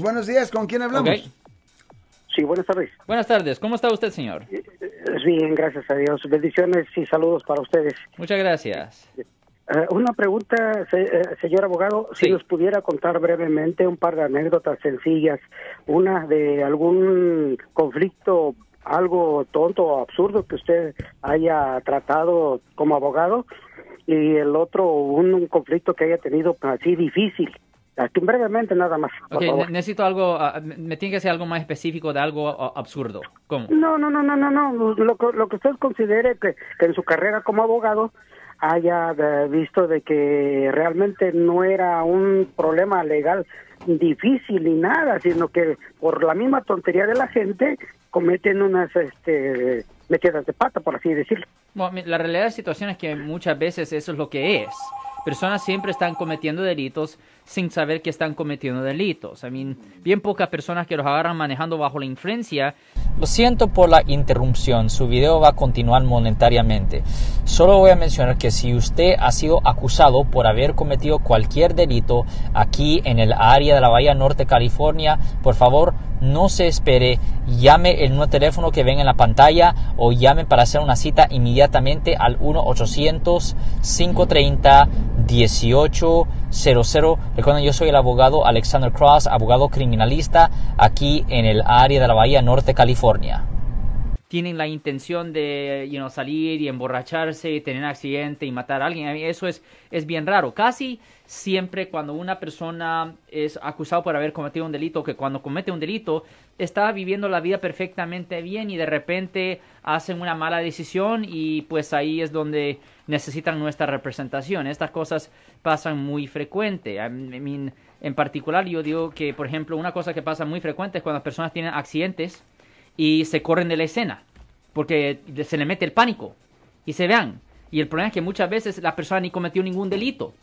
Buenos días, ¿con quién hablamos? Sí, buenas tardes. Buenas tardes, ¿cómo está usted, señor? Eh, Bien, gracias a Dios. Bendiciones y saludos para ustedes. Muchas gracias. Eh, una pregunta, se- eh, señor abogado, Sí. si nos pudiera contar brevemente un par de anécdotas sencillas, una de algún conflicto, algo tonto o absurdo que usted haya tratado como abogado, y el otro, un, un conflicto que haya tenido así difícil. Aquí brevemente nada más, por Ok, favor. ne- necesito algo, ah, me tiene que ser algo más específico de algo ah, absurdo. ¿Cómo? No, no, no, no, no, no. Lo, que- lo que usted considere que, que en su carrera como abogado haya eh, visto de que realmente no era un problema legal difícil ni nada, sino que por la misma tontería de la gente cometen unas este, metidas de pata, por así decirlo. Bueno, la realidad de la situación es que muchas veces eso es lo que es. Personas siempre están cometiendo delitos sin saber que están cometiendo delitos. I mean, bien pocas personas que los agarran manejando bajo la influencia Lo siento por la interrupción, su video va a continuar monetariamente. Solo voy a mencionar que si usted ha sido acusado por haber cometido cualquier delito aquí en el área de la Bahía Norte, California, por favor no se espere, llame el nuevo teléfono que ven en la pantalla o llame para hacer una cita inmediatamente al 1-800-530-1800. Recuerden, yo soy el abogado Alexander Cross, abogado criminalista aquí en el área de la Bahía Norte, California. Tienen la intención de salir y emborracharse y tener un accidente y matar a alguien. Eso es, es bien raro. Casi siempre cuando una persona es acusado por haber cometido un delito, que cuando comete un delito está viviendo la vida perfectamente bien y de repente hacen una mala decisión y pues ahí es donde necesitan nuestra representación. Estas cosas pasan muy frecuente. En particular yo digo que, por ejemplo, una cosa que pasa muy frecuente es cuando las personas tienen accidentes y se corren de la escena porque se le mete el pánico y se vean. Y el problema es que muchas veces la persona ni cometió ningún delito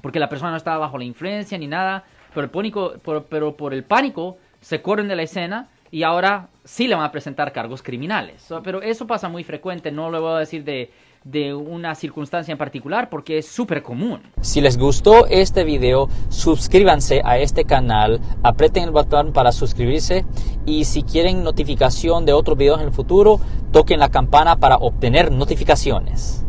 porque la persona no estaba bajo la influencia ni nada, pero, el pánico, por, pero por el pánico se corren de la escena y ahora sí le van a presentar cargos criminales. Pero eso pasa muy frecuente, no lo voy a decir de, de una circunstancia en particular porque es súper común. Si les gustó este video, suscríbanse a este canal, aprieten el botón para suscribirse y si quieren notificación de otros videos en el futuro, toquen la campana para obtener notificaciones.